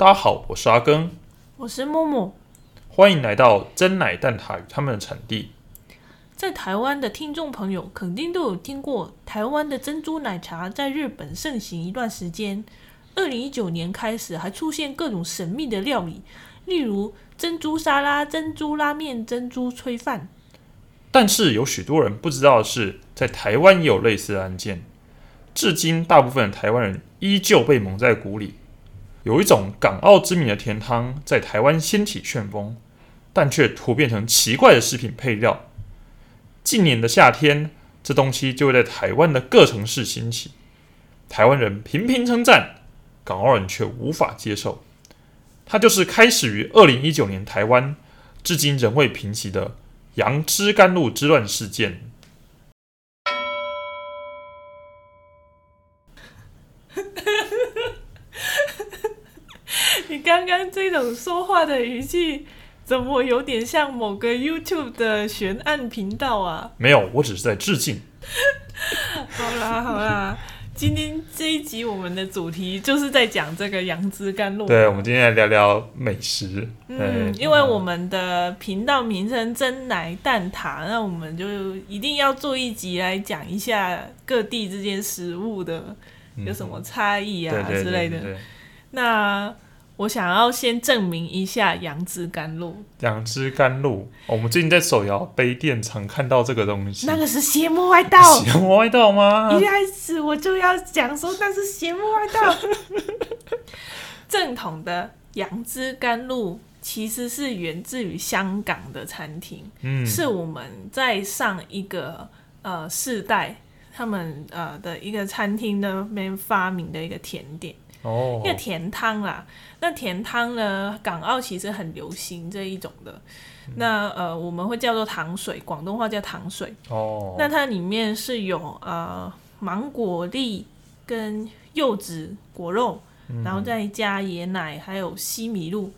大家好，我是阿根，我是木木。欢迎来到真奶蛋挞与他们的产地。在台湾的听众朋友肯定都有听过，台湾的珍珠奶茶在日本盛行一段时间。二零一九年开始，还出现各种神秘的料理，例如珍珠沙拉、珍珠拉面、珍珠炊饭。但是有许多人不知道的是，在台湾也有类似的案件。至今，大部分的台湾人依旧被蒙在鼓里。有一种港澳知名的甜汤在台湾掀起旋风，但却突变成奇怪的食品配料。近年的夏天，这东西就会在台湾的各城市兴起。台湾人频频称赞，港澳人却无法接受。它就是开始于二零一九年台湾，至今仍未平息的杨枝甘露之乱事件。你刚刚这种说话的语气，怎么有点像某个 YouTube 的悬案频道啊？没有，我只是在致敬。好啦好啦，今天这一集我们的主题就是在讲这个杨枝甘露。对，我们今天来聊聊美食。嗯，因为我们的频道名称“真奶蛋挞”，那我们就一定要做一集来讲一下各地之间食物的有什么差异啊之类的。那我想要先证明一下杨枝甘露。杨枝甘露，我们最近在手摇杯店常看到这个东西。那个是邪魔外道。邪魔外道吗？一开始我就要讲说那是邪魔外道。正统的杨枝甘露其实是源自于香港的餐厅，嗯，是我们在上一个呃世代他们呃的一个餐厅那边发明的一个甜点。哦，甜汤啦。那甜汤呢？港澳其实很流行这一种的。那呃，我们会叫做糖水，广东话叫糖水。哦。那它里面是有呃芒果粒跟柚子果肉，然后再加椰奶，还有西米露，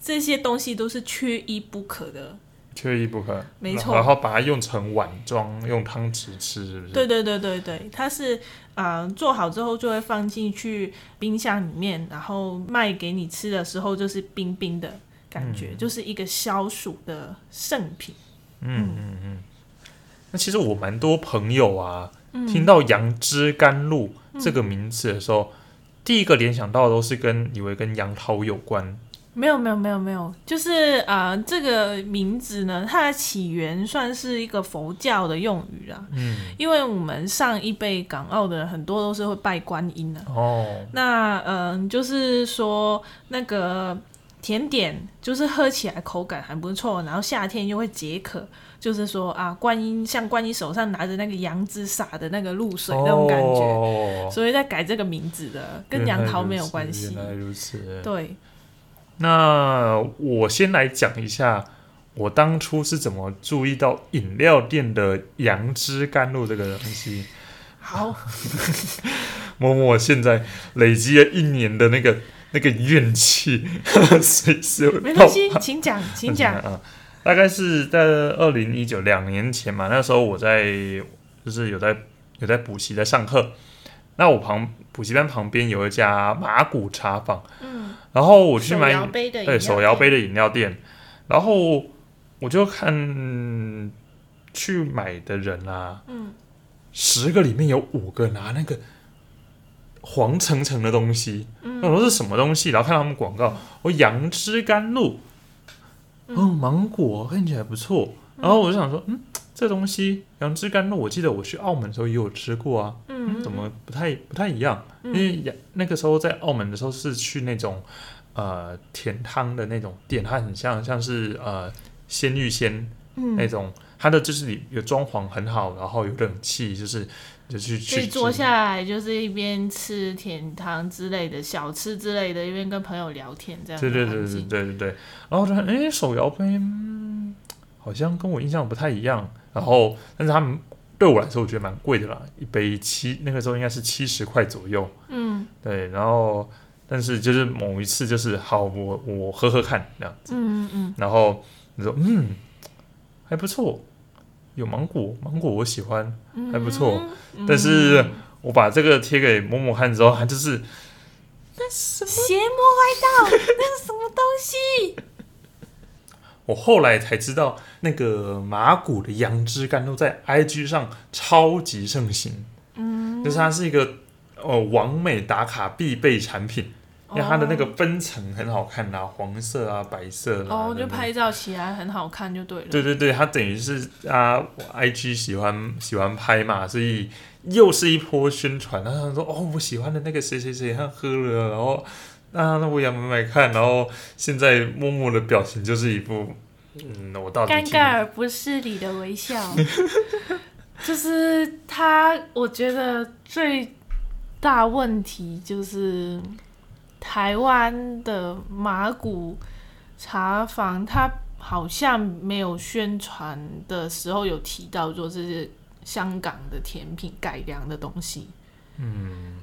这些东西都是缺一不可的。缺一不可，没错。然后把它用成碗装，用汤匙吃，是不是？对对对对对，它是啊，做好之后就会放进去冰箱里面，然后卖给你吃的时候就是冰冰的感觉，就是一个消暑的圣品。嗯嗯嗯。那其实我蛮多朋友啊，听到杨枝甘露这个名字的时候，第一个联想到都是跟以为跟杨桃有关。没有没有没有没有，就是啊，这个名字呢，它的起源算是一个佛教的用语啦。嗯，因为我们上一辈港澳的很多都是会拜观音的。哦，那嗯，就是说那个甜点，就是喝起来口感还不错，然后夏天又会解渴，就是说啊，观音像观音手上拿着那个杨枝洒的那个露水那种感觉，所以在改这个名字的，跟杨桃没有关系。原来如此，对。那我先来讲一下，我当初是怎么注意到饮料店的杨枝甘露这个东西。好，默默现在累积了一年的那个那个怨气，随时没关系，请讲，请讲啊。大概是在二零一九两年前嘛，那时候我在就是有在有在补习在上课，那我旁补习班旁边有一家马古茶坊，嗯。然后我去买对手摇杯的饮料店，然后我就看去买的人啊，嗯，十个里面有五个拿那个黄澄澄的东西，嗯，我说是什么东西？然后看到他们广告，我，杨枝甘露，哦，芒果看起来不错，然后我就想说，嗯。这东西杨枝甘露，我记得我去澳门的时候也有吃过啊，嗯，怎么不太不太一样？因为那个时候在澳门的时候是去那种呃甜汤的那种店，它很像像是呃鲜芋仙那种，它的就是里有装潢很好，然后有冷气，就是就去去坐下来，就是一边吃甜汤之类的小吃之类的，一边跟朋友聊天这样。对对对对对对对，然后就哎手摇杯好像跟我印象不太一样。然后，但是他们对我来说，我觉得蛮贵的啦，一杯七，那个时候应该是七十块左右。嗯，对。然后，但是就是某一次，就是好，我我喝喝看这样子。嗯嗯嗯。然后你说，嗯，还不错，有芒果，芒果我喜欢，还不错。但是我把这个贴给某某看之后，他就是那什么？邪魔歪道，那是什么东西？我后来才知道，那个马古的杨枝甘露在 IG 上超级盛行，嗯，就是它是一个哦，完美打卡必备产品。因为它的那个分层很好看呐，黄色啊，白色啊，哦，就拍照起来很好看就对了。对对对，它等于是啊，IG 喜欢喜欢拍嘛，所以又是一波宣传。然后说哦，我喜欢的那个谁谁谁他喝了，然后啊，那我也买买看。然后现在默默的表情就是一副嗯，我到底尴尬而不失礼的微笑。就是他，我觉得最大问题就是。台湾的马古茶坊，他好像没有宣传的时候有提到说这是香港的甜品改良的东西。嗯，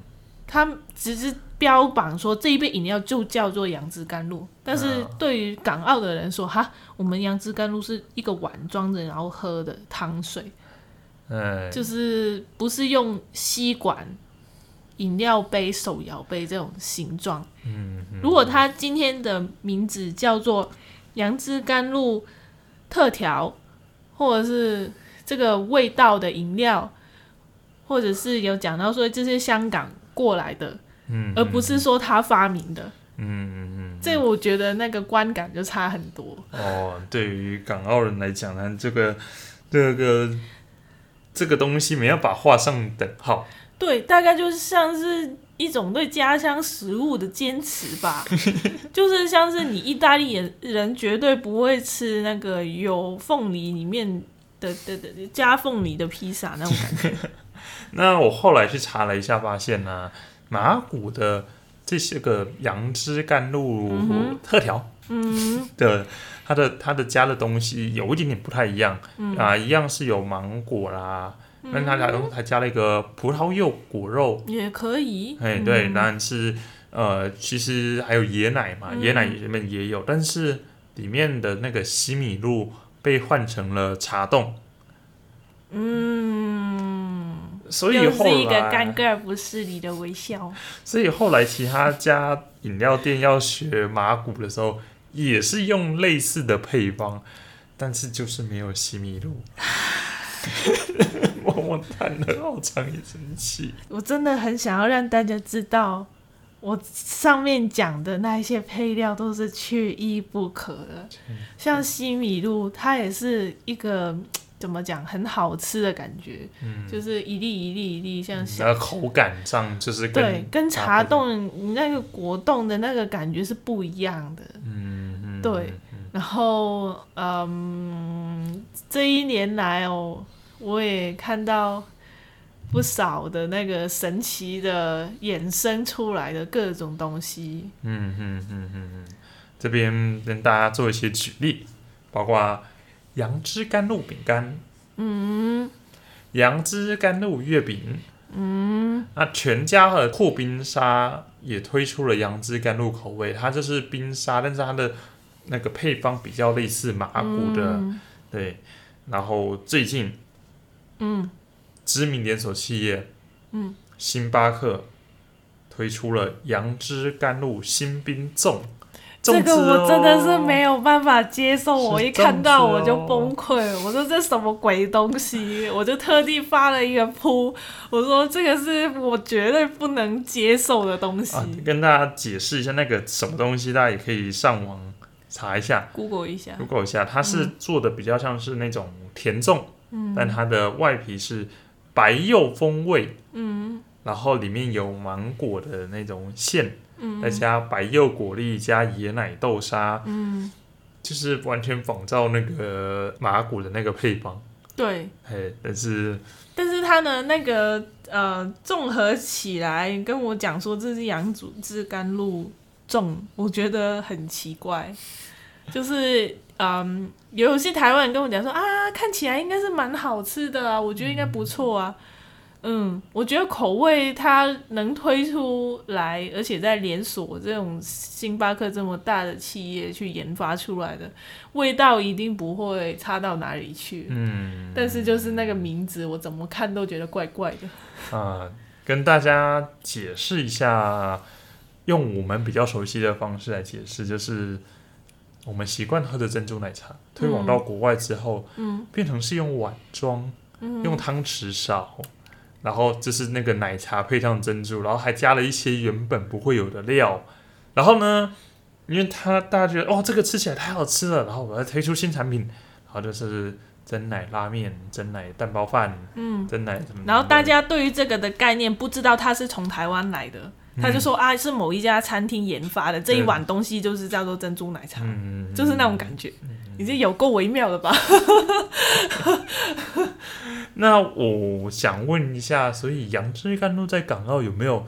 他只是标榜说这一杯饮料就叫做杨枝甘露，但是对于港澳的人说，哈，我们杨枝甘露是一个碗装着然后喝的汤水，嗯，就是不是用吸管。饮料杯、手摇杯这种形状，嗯，如果它今天的名字叫做杨枝甘露特调，或者是这个味道的饮料，或者是有讲到说这是香港过来的，嗯，而不是说他发明的，嗯嗯嗯，这我觉得那个观感就差很多。哦，对于港澳人来讲呢，这个这个这个东西没有把画上等号。对，大概就是像是一种对家乡食物的坚持吧，就是像是你意大利人绝对不会吃那个有凤梨里面的的的加凤梨的披萨那种感觉。那我后来去查了一下，发现呢，马古的这些个杨枝甘露特调，嗯的它的它的加的东西有一点点不太一样啊，一样是有芒果啦。那它然后还加了一个葡萄柚果肉，也可以。哎，对，但是呃，其实还有椰奶嘛，椰奶里面也有，但是里面的那个西米露被换成了茶冻。嗯，所以后来是一个尴尬不是你的微笑。所以后来其他家饮料店要学马古的时候，也是用类似的配方，但是就是没有西米露。我我叹了好长一声气。我真的很想要让大家知道，我上面讲的那一些配料都是缺一不可的。像西米露，它也是一个怎么讲很好吃的感觉，嗯就是一粒一粒一粒，像那口感上就是对，跟茶冻你那个果冻的那个感觉是不一样的。嗯嗯，对。然后嗯，这一年来哦。我也看到不少的那个神奇的衍生出来的各种东西。嗯嗯嗯嗯嗯，这边跟大家做一些举例，包括杨枝甘露饼干，嗯，杨枝甘露月饼，嗯，那全家的酷冰沙也推出了杨枝甘露口味，它就是冰沙，但是它的那个配方比较类似麻古的，对，然后最近。嗯，知名连锁企业，嗯，星巴克推出了杨枝甘露新冰粽，这个我真的是没有办法接受，我一看到我就崩溃了，我说这什么鬼东西，我就特地发了一个铺，我说这个是我绝对不能接受的东西。跟大家解释一下那个什么东西，大家也可以上网查一下，Google 一下，Google 一下，它是做的比较像是那种甜粽。但它的外皮是白柚风味，嗯，然后里面有芒果的那种馅，嗯，再加白柚果粒加椰奶豆沙，嗯，就是完全仿照那个麻古的那个配方，对，嘿，但是但是它的那个呃综合起来跟我讲说这是羊煮汁甘露粽，我觉得很奇怪，就是。嗯，有些台湾人跟我讲说啊，看起来应该是蛮好吃的啊，我觉得应该不错啊。嗯，我觉得口味它能推出来，而且在连锁这种星巴克这么大的企业去研发出来的味道，一定不会差到哪里去。嗯，但是就是那个名字，我怎么看都觉得怪怪的。啊，跟大家解释一下。用我们比较熟悉的方式来解释，就是我们习惯喝的珍珠奶茶，推广到国外之后，嗯，变成是用碗装，嗯，用汤匙勺，然后就是那个奶茶配上珍珠，然后还加了一些原本不会有的料，然后呢，因为他大家觉得哦，这个吃起来太好吃了，然后我要推出新产品，然后就是真奶拉面、真奶蛋包饭，嗯，真奶什么，然后大家对于这个的概念不知道它是从台湾来的。他就说啊，是某一家餐厅研发的这一碗东西，就是叫做珍珠奶茶，就是那种感觉，已经有够微妙了吧？那我想问一下，所以杨枝甘露在港澳有没有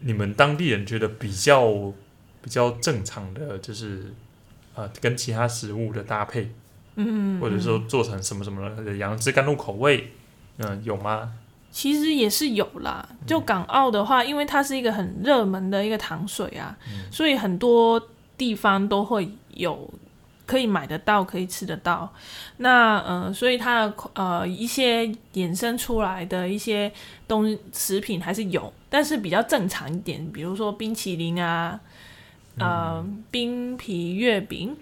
你们当地人觉得比较比较正常的，就是呃跟其他食物的搭配，嗯，或者说做成什么什么的杨枝甘露口味，嗯，有吗？其实也是有啦，就港澳的话，因为它是一个很热门的一个糖水啊，所以很多地方都会有可以买得到、可以吃得到。那呃，所以它的呃一些衍生出来的一些东食品还是有，但是比较正常一点，比如说冰淇淋啊，呃，冰皮月饼。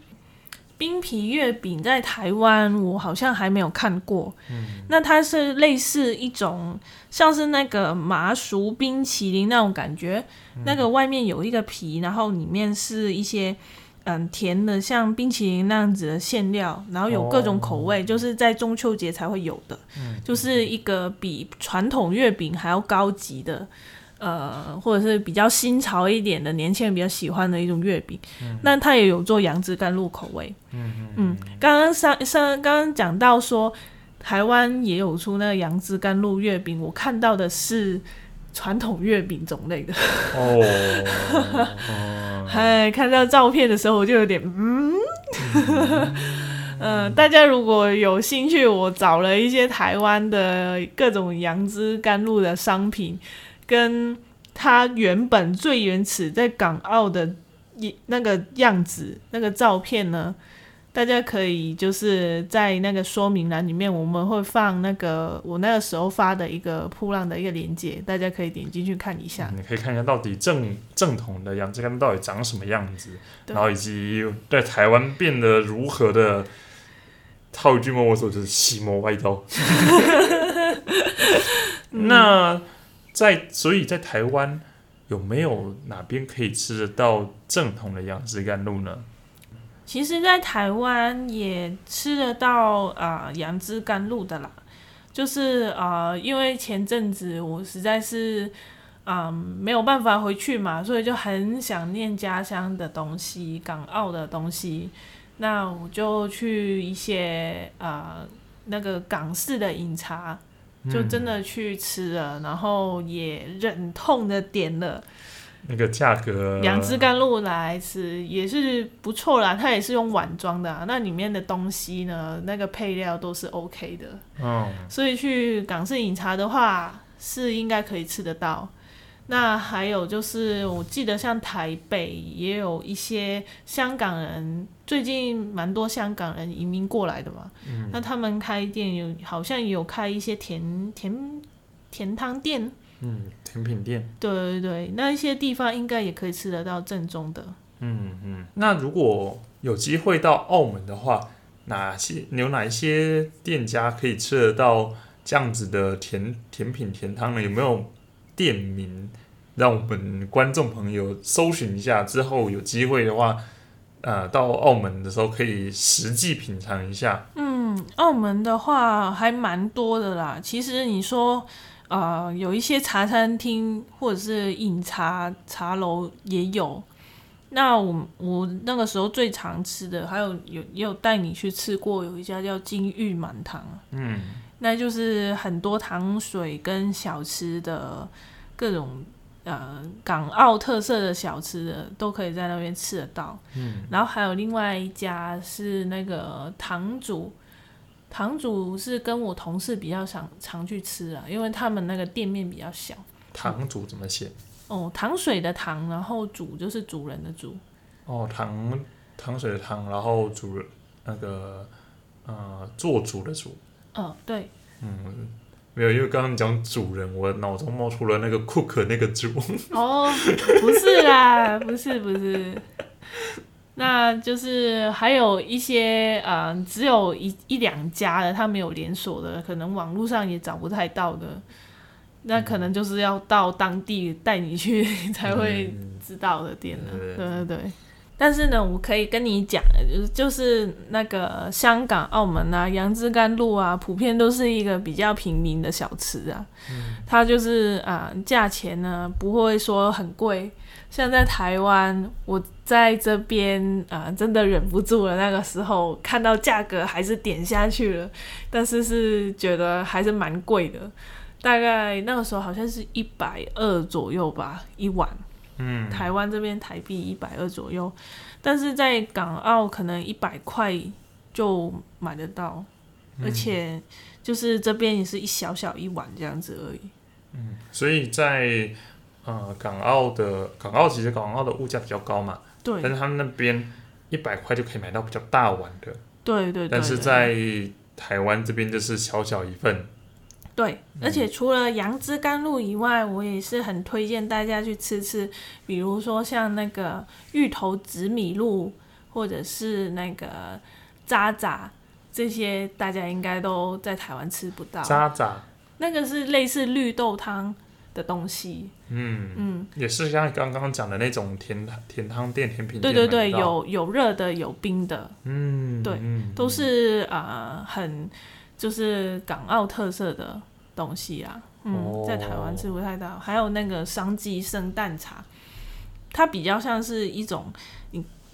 冰皮月饼在台湾，我好像还没有看过。嗯，那它是类似一种，像是那个麻薯冰淇淋那种感觉。那个外面有一个皮，然后里面是一些嗯甜的，像冰淇淋那样子的馅料，然后有各种口味，就是在中秋节才会有的。嗯，就是一个比传统月饼还要高级的。呃，或者是比较新潮一点的年轻人比较喜欢的一种月饼，那它也有做杨枝甘露口味。嗯嗯嗯。刚刚上上刚刚讲到说，台湾也有出那个杨枝甘露月饼，我看到的是传统月饼种类的。哦。哎，看到照片的时候我就有点嗯。嗯，大家如果有兴趣，我找了一些台湾的各种杨枝甘露的商品。跟它原本最原始在港澳的一那个样子，那个照片呢，大家可以就是在那个说明栏里面，我们会放那个我那个时候发的一个铺浪的一个链接，大家可以点进去看一下。你可以看一下到底正正统的杨枝甘到底长什么样子，然后以及在台湾变得如何的，套一句默默说就是邪魔歪道。那。在，所以在台湾有没有哪边可以吃得到正统的杨枝甘露呢？其实，在台湾也吃得到啊杨枝甘露的啦。就是啊，因为前阵子我实在是啊没有办法回去嘛，所以就很想念家乡的东西，港澳的东西。那我就去一些啊那个港式的饮茶。就真的去吃了，然后也忍痛的点了那个价格杨枝甘露来吃，也是不错啦。它也是用碗装的，啊那里面的东西呢，那个配料都是 OK 的。哦，所以去港式饮茶的话，是应该可以吃得到。那还有就是，我记得像台北也有一些香港人，最近蛮多香港人移民过来的嘛。嗯。那他们开店有，好像有开一些甜甜甜汤店。嗯，甜品店。对对对，那一些地方应该也可以吃得到正宗的。嗯嗯。那如果有机会到澳门的话，哪些有哪一些店家可以吃得到这样子的甜甜品甜汤呢？有没有店名？让我们观众朋友搜寻一下，之后有机会的话，呃，到澳门的时候可以实际品尝一下。嗯，澳门的话还蛮多的啦。其实你说，呃，有一些茶餐厅或者是饮茶茶楼也有。那我我那个时候最常吃的，还有有也有带你去吃过，有一家叫金玉满堂。嗯，那就是很多糖水跟小吃的各种。呃，港澳特色的小吃的都可以在那边吃得到。嗯，然后还有另外一家是那个堂主，堂主是跟我同事比较常常去吃啊，因为他们那个店面比较小。堂主怎么写？哦，糖水的糖，然后主就是主人的主。哦，糖糖水的糖，然后主人那个呃做主的主。嗯，对。嗯。没有，因为刚刚讲主人，我脑中冒出了那个 cook 那个主。哦，不是啦，不是不是，那就是还有一些呃，只有一一两家的，它没有连锁的，可能网络上也找不太到的，那可能就是要到当地带你去 才会知道的店了。对对对。但是呢，我可以跟你讲，就是就是那个香港、澳门啊，杨枝甘露啊，普遍都是一个比较平民的小吃啊。嗯。它就是啊，价钱呢不会说很贵。像在台湾，我在这边啊，真的忍不住了。那个时候看到价格还是点下去了，但是是觉得还是蛮贵的。大概那个时候好像是一百二左右吧，一碗。嗯，台湾这边台币一百二左右，但是在港澳可能一百块就买得到，而且就是这边也是一小小一碗这样子而已。嗯，所以在呃港澳的港澳其实港澳的物价比较高嘛，对，但是他们那边一百块就可以买到比较大碗的，对对，但是在台湾这边就是小小一份。对，而且除了杨枝甘露以外，我也是很推荐大家去吃吃，比如说像那个芋头紫米露，或者是那个渣渣，这些大家应该都在台湾吃不到。渣渣，那个是类似绿豆汤的东西。嗯嗯，也是像刚刚讲的那种甜甜汤店、甜品店。对对对，有有热的，有冰的。嗯，对，都是啊，很就是港澳特色的。东西啊，嗯，在台湾吃不太到。还有那个桑基生蛋茶，它比较像是一种，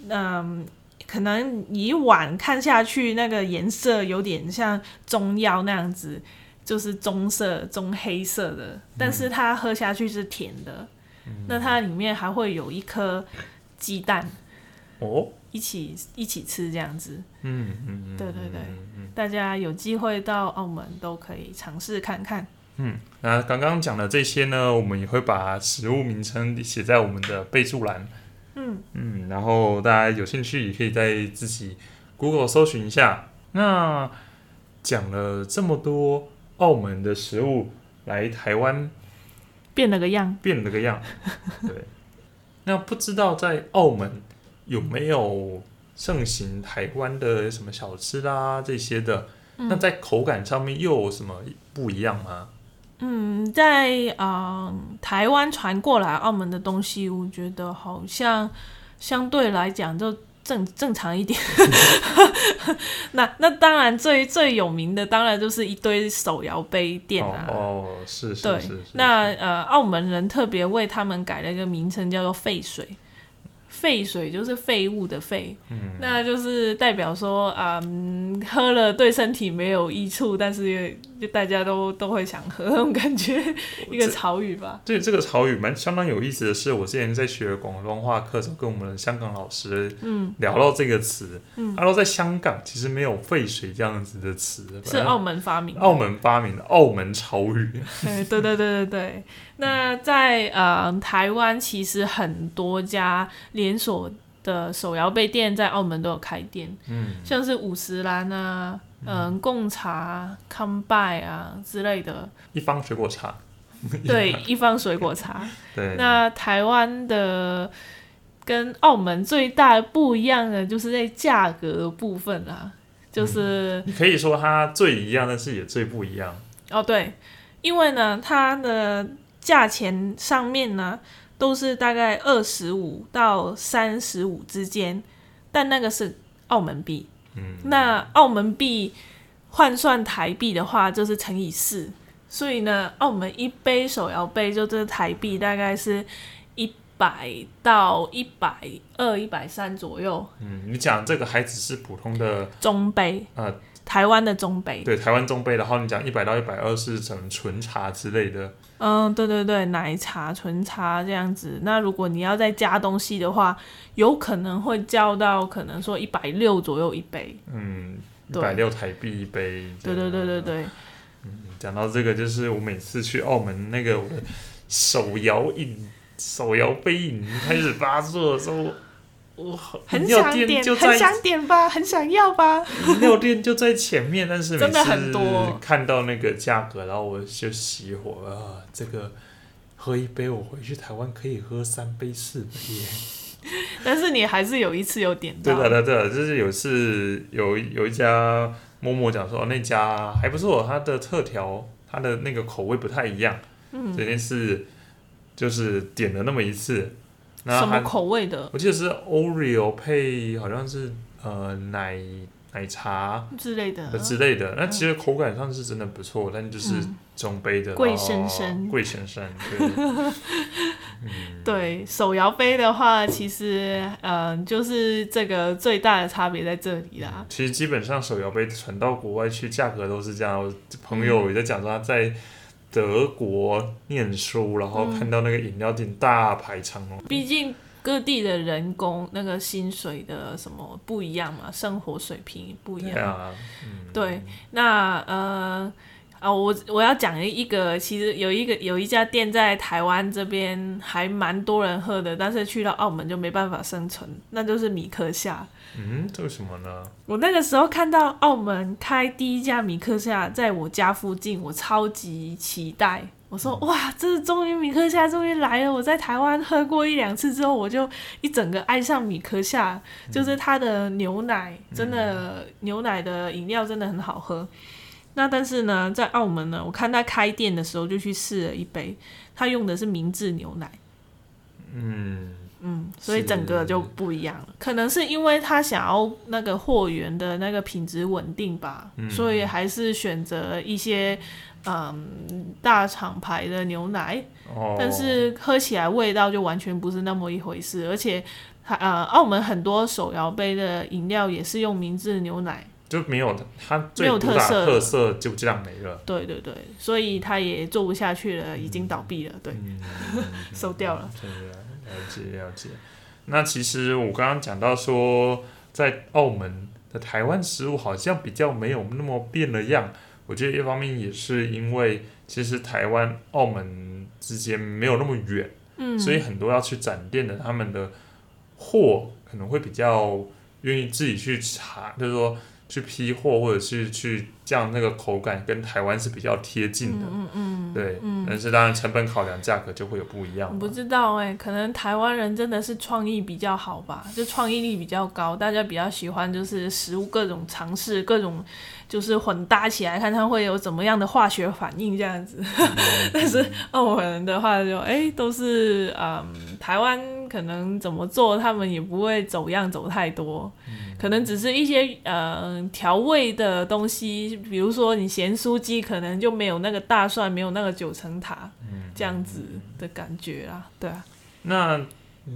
嗯，可能以碗看下去，那个颜色有点像中药那样子，就是棕色、棕黑色的，但是它喝下去是甜的。那它里面还会有一颗鸡蛋，哦，一起一起吃这样子。嗯嗯，对对对。大家有机会到澳门都可以尝试看看。嗯，那刚刚讲的这些呢，我们也会把食物名称写在我们的备注栏。嗯嗯，然后大家有兴趣也可以在自己 Google 搜寻一下。那讲了这么多澳门的食物，来台湾变了个样，变了个样。对，那不知道在澳门有没有？盛行台湾的什么小吃啦这些的，那在口感上面又有什么不一样吗？嗯，在啊台湾传过来澳门的东西，我觉得好像相对来讲就正正常一点。那那当然最最有名的当然就是一堆手摇杯店啊。哦，是是是。那呃，澳门人特别为他们改了一个名称，叫做废水。废水就是废物的废，那就是代表说嗯，喝了对身体没有益处，但是就大家都都会想喝那种感觉，一个潮语吧。对，这个潮语蛮相当有意思的是，我之前在学广东话课时候，跟我们的香港老师嗯聊到这个词，他说在香港其实没有废水这样子的词，是澳门发明，澳门发明的澳门潮语。对对对对对。那在呃台湾，其实很多家连锁的手摇杯店在澳门都有开店，嗯，像是五十岚啊，嗯，贡茶、康拜啊之类的。一方水果茶。对，一方水果茶。对。那台湾的跟澳门最大不一样的，就是在价格部分啊，就是你可以说它最一样，但是也最不一样。哦，对，因为呢，它的。价钱上面呢，都是大概二十五到三十五之间，但那个是澳门币。嗯，那澳门币换算台币的话，就是乘以四，所以呢，澳门一杯手摇杯就这台币大概是一百到一百二、一百三左右。嗯，你讲这个还只是普通的中杯啊。台湾的中杯，对台湾中杯然后，你讲一百到一百二是什么纯茶之类的？嗯，对对对，奶茶、纯茶这样子。那如果你要再加东西的话，有可能会叫到可能说一百六左右一杯。嗯，一百六台币一杯。对对对对对。嗯，讲到这个，就是我每次去澳门那个我的手摇饮、手摇杯饮开始发作的时候。我很想点，很想点吧，很想要吧。饮料店就在前面，但是真的很多。看到那个价格，然后我就熄火啊！这个喝一杯，我回去台湾可以喝三杯四杯。但是你还是有一次有点到。对的，对的，就是有次有有一家默默讲说那家还不错，它的特调，它的那个口味不太一样。嗯。这件事就是点了那么一次。什么口味的？我记得是 Oreo 配，好像是呃奶奶茶之类的之类的。那其实口感上是真的不错，但就是中杯的贵生生，贵生生。对，手摇杯的话，其实嗯，就是这个最大的差别在这里啦。其实基本上手摇杯传到国外去，价格都是这样。朋友也在讲说他在。德国念书，然后看到那个饮料店大排长龙。毕竟各地的人工那个薪水的什么不一样嘛，生活水平不一样。对啊，对，那呃啊，我我要讲一个，其实有一个有一家店在台湾这边还蛮多人喝的，但是去到澳门就没办法生存，那就是米克夏。嗯，这为什么呢？我那个时候看到澳门开第一家米克夏在我家附近，我超级期待。我说哇，这是终于米克夏终于来了！我在台湾喝过一两次之后，我就一整个爱上米克夏，就是它的牛奶，真的牛奶的饮料真的很好喝。那但是呢，在澳门呢，我看他开店的时候就去试了一杯，他用的是明治牛奶。嗯。嗯，所以整个就不一样了。可能是因为他想要那个货源的那个品质稳定吧，所以还是选择一些嗯大厂牌的牛奶。哦，但是喝起来味道就完全不是那么一回事。而且，呃，澳门很多手摇杯的饮料也是用明治牛奶，就没有它没有特色，特色就这样没了。对对对，所以它也做不下去了，已经倒闭了，对，收掉了。了解了解，那其实我刚刚讲到说，在澳门的台湾食物好像比较没有那么变了样。我觉得一方面也是因为，其实台湾澳门之间没有那么远，嗯，所以很多要去展店的，他们的货可能会比较愿意自己去查，就是说。去批货或者是去降那个口感，跟台湾是比较贴近的，嗯嗯对，但是当然成本考量，价格就会有不一样。不知道哎，可能台湾人真的是创意比较好吧，就创意力比较高，大家比较喜欢就是食物各种尝试，各种就是混搭起来，看它会有怎么样的化学反应这样子。但是澳门人的话就哎都是嗯，台湾可能怎么做，他们也不会走样走太多。可能只是一些呃调味的东西，比如说你咸酥鸡，可能就没有那个大蒜，没有那个九层塔，这样子的感觉啦，对啊。那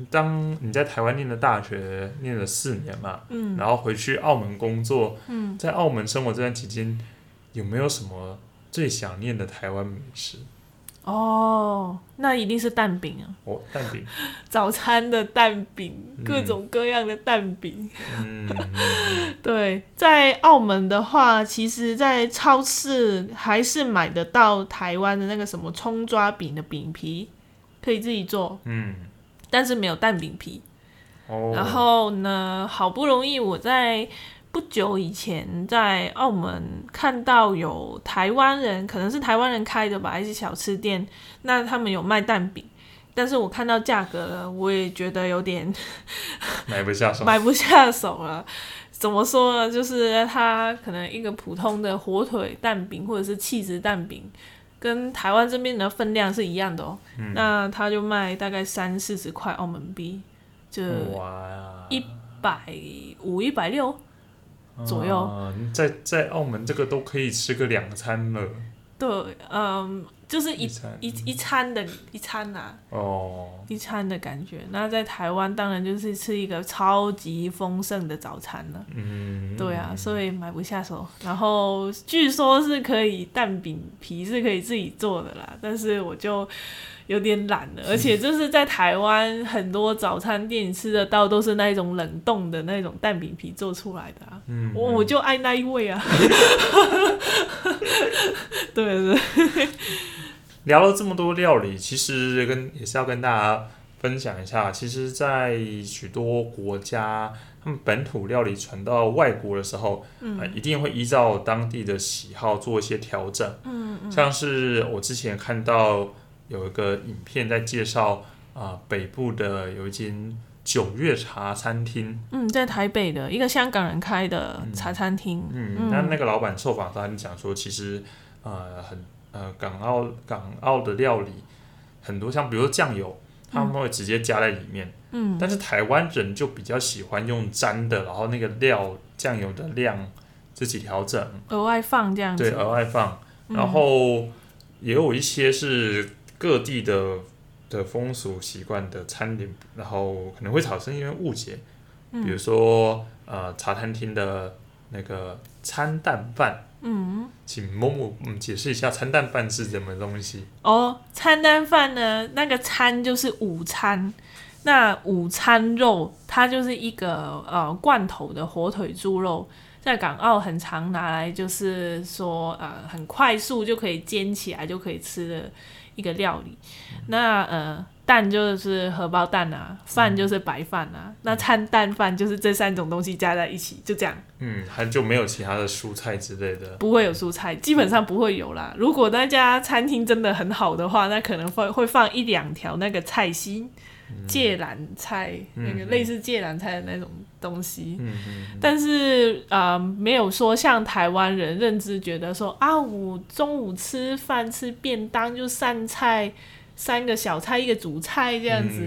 当你在台湾念的大学念了四年嘛，嗯，然后回去澳门工作，嗯，在澳门生活这段期间，有没有什么最想念的台湾美食？哦，那一定是蛋饼啊！哦，蛋饼，早餐的蛋饼，各种各样的蛋饼。嗯，对，在澳门的话，其实，在超市还是买得到台湾的那个什么葱抓饼的饼皮，可以自己做。嗯，但是没有蛋饼皮。哦，然后呢，好不容易我在。不久以前在澳门看到有台湾人，可能是台湾人开的吧，一些小吃店。那他们有卖蛋饼，但是我看到价格了，我也觉得有点 买不下手，买不下手了。怎么说呢？就是它可能一个普通的火腿蛋饼或者是气质蛋饼，跟台湾这边的分量是一样的哦。那他就卖大概三四十块澳门币，就一百五、一百六。左右，在在澳门这个都可以吃个两餐了。对，嗯，就是一一一餐的一餐呐。哦。一餐的感觉，那在台湾当然就是吃一个超级丰盛的早餐了。嗯。对啊，所以买不下手。然后据说是可以蛋饼皮是可以自己做的啦，但是我就。有点懒了，而且就是在台湾很多早餐店吃得到都是那一种冷冻的那种蛋饼皮做出来的啊，嗯我我就爱那一味啊。对 对。聊了这么多料理，其实跟也是要跟大家分享一下，其实，在许多国家，他们本土料理传到外国的时候，嗯，一定会依照当地的喜好做一些调整。嗯嗯，像是我之前看到有一个影片在介绍啊，北部的有一间九月茶餐厅。嗯，在台北的一个香港人开的茶餐厅。嗯，那那个老板受访他讲说，其实呃很呃港澳港澳的料理很多，像比如说酱油。他们会直接加在里面，嗯，但是台湾人就比较喜欢用沾的，然后那个料酱油的量自己调整，额外放这样子，对，额外放，然后也有一些是各地的的风俗习惯的餐点，然后可能会产生一些误解，比如说呃茶餐厅的那个餐蛋饭。嗯，请某某嗯解释一下餐蛋饭是什么东西。哦。餐蛋饭呢，那个餐就是午餐，那午餐肉它就是一个呃罐头的火腿猪肉，在港澳很常拿来，就是说呃很快速就可以煎起来就可以吃的一个料理。那呃。蛋就是荷包蛋啊，饭就是白饭啊，那餐蛋饭就是这三种东西加在一起，就这样。嗯，还就没有其他的蔬菜之类的？不会有蔬菜，基本上不会有啦。如果那家餐厅真的很好的话，那可能会会放一两条那个菜心，芥蓝菜，那个类似芥蓝菜的那种东西。嗯嗯。但是啊，没有说像台湾人认知觉得说啊，我中午吃饭吃便当就散菜。三个小菜，一个主菜这样子，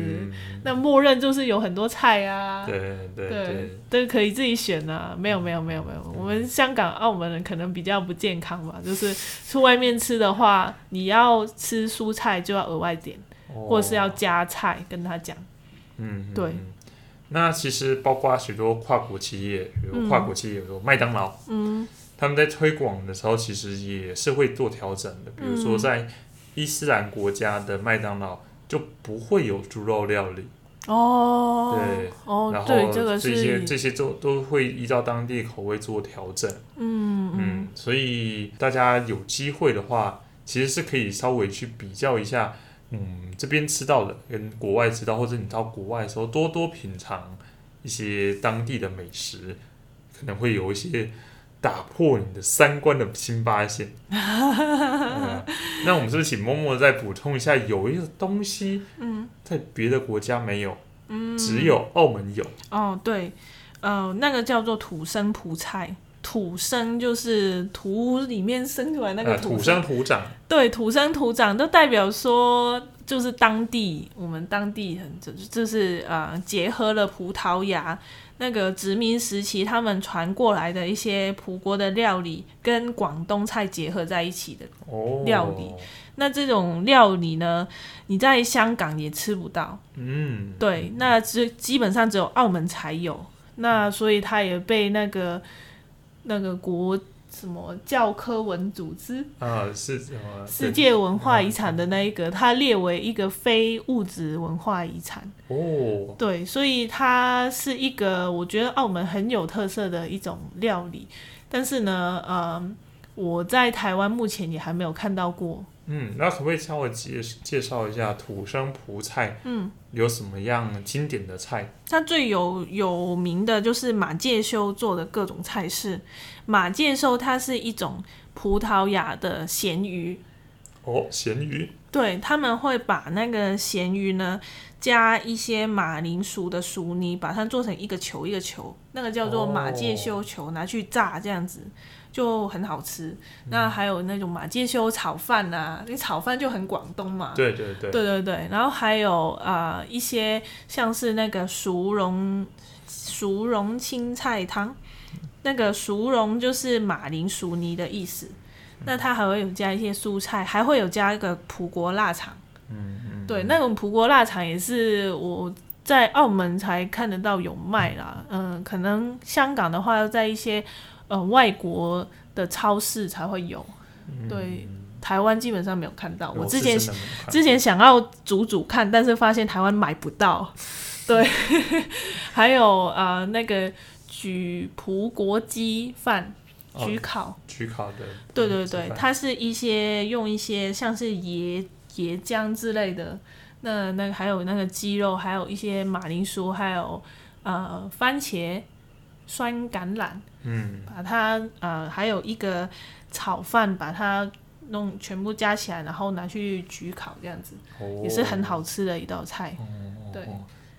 那默认就是有很多菜啊。对对对，都可以自己选啊。没有没有没有没有，我们香港、澳门人可能比较不健康吧。就是去外面吃的话，你要吃蔬菜就要额外点，或者是要加菜，跟他讲。嗯，对。那其实包括许多跨国企业，比如跨国企业，比如麦当劳，嗯，他们在推广的时候，其实也是会做调整的。比如说在伊斯兰国家的麦当劳就不会有猪肉料理哦，对，哦，然后这些这些都都会依照当地口味做调整，嗯嗯，所以大家有机会的话，其实是可以稍微去比较一下，嗯，这边吃到的跟国外吃到，或者你到国外的时候多多品尝一些当地的美食，可能会有一些。打破你的三观的新发现。那我们是不是请默默再补充一下？有一个东西，嗯，在别的国家没有，嗯，只有澳门有。哦，对，呃，那个叫做土生葡菜，土生就是土里面生出来那个土生土长。对，土生土长就代表说，就是当地我们当地很就就是呃，结合了葡萄牙。那个殖民时期，他们传过来的一些葡国的料理，跟广东菜结合在一起的料理。那这种料理呢，你在香港也吃不到。嗯，对，那只基本上只有澳门才有。那所以它也被那个那个国。什么教科文组织啊？是什么世界文化遗产的那一个？它列为一个非物质文化遗产哦。对，所以它是一个我觉得澳门很有特色的一种料理。但是呢，呃，我在台湾目前也还没有看到过。嗯，那可不可以稍微介介绍一下土生葡菜？嗯，有什么样经典的菜？它最有有名的就是马介休做的各种菜式。马介休它是一种葡萄牙的咸鱼。哦，咸鱼。对，他们会把那个咸鱼呢，加一些马铃薯的薯泥，把它做成一个球一个球，那个叫做马介休球，拿去炸这样子。就很好吃，那还有那种马介休炒饭呐，那炒饭就很广东嘛。对对对。对对对，然后还有啊一些像是那个熟蓉熟蓉青菜汤，那个熟蓉就是马铃薯泥的意思，那它还会有加一些蔬菜，还会有加一个葡国腊肠。嗯嗯。对，那种葡国腊肠也是我在澳门才看得到有卖啦，嗯，可能香港的话要在一些。呃，外国的超市才会有，对，台湾基本上没有看到。我之前之前想要煮煮看，但是发现台湾买不到。对，还有呃那个举葡国鸡饭，举烤，举烤的，对对对，它是一些用一些像是椰椰浆之类的。那那还有那个鸡肉，还有一些马铃薯，还有呃番茄、酸橄榄，嗯，把它呃还有一个炒饭，把它弄全部加起来，然后拿去焗烤，这样子也是很好吃的一道菜。对，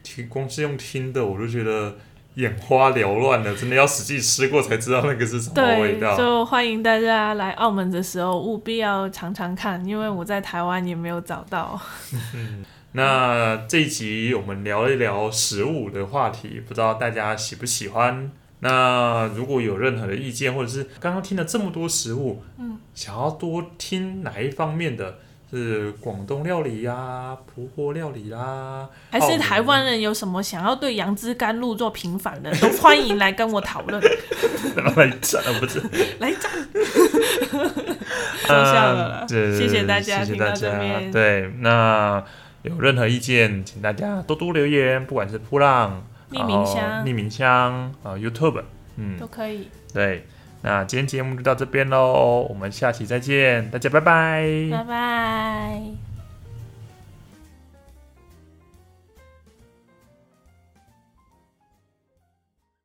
听光是用听的，我就觉得眼花缭乱的，真的要实际吃过才知道那个是什么味道。就欢迎大家来澳门的时候务必要尝尝看，因为我在台湾也没有找到。那这一集我们聊一聊食物的话题，不知道大家喜不喜欢？那如果有任何的意见，或者是刚刚听了这么多食物，嗯，想要多听哪一方面的？是广东料理呀，葡国料理啦，还是台湾人有什么想要对杨枝甘露做平反的，都欢迎来跟我讨论。来战不是？来战。说笑了，谢谢大家听到这边。对，那有任何意见，请大家多多留言，不管是扑浪、匿名箱、匿名箱啊，YouTube，嗯，都可以。对。那今天节目就到这边喽，我们下期再见，大家拜拜，拜拜。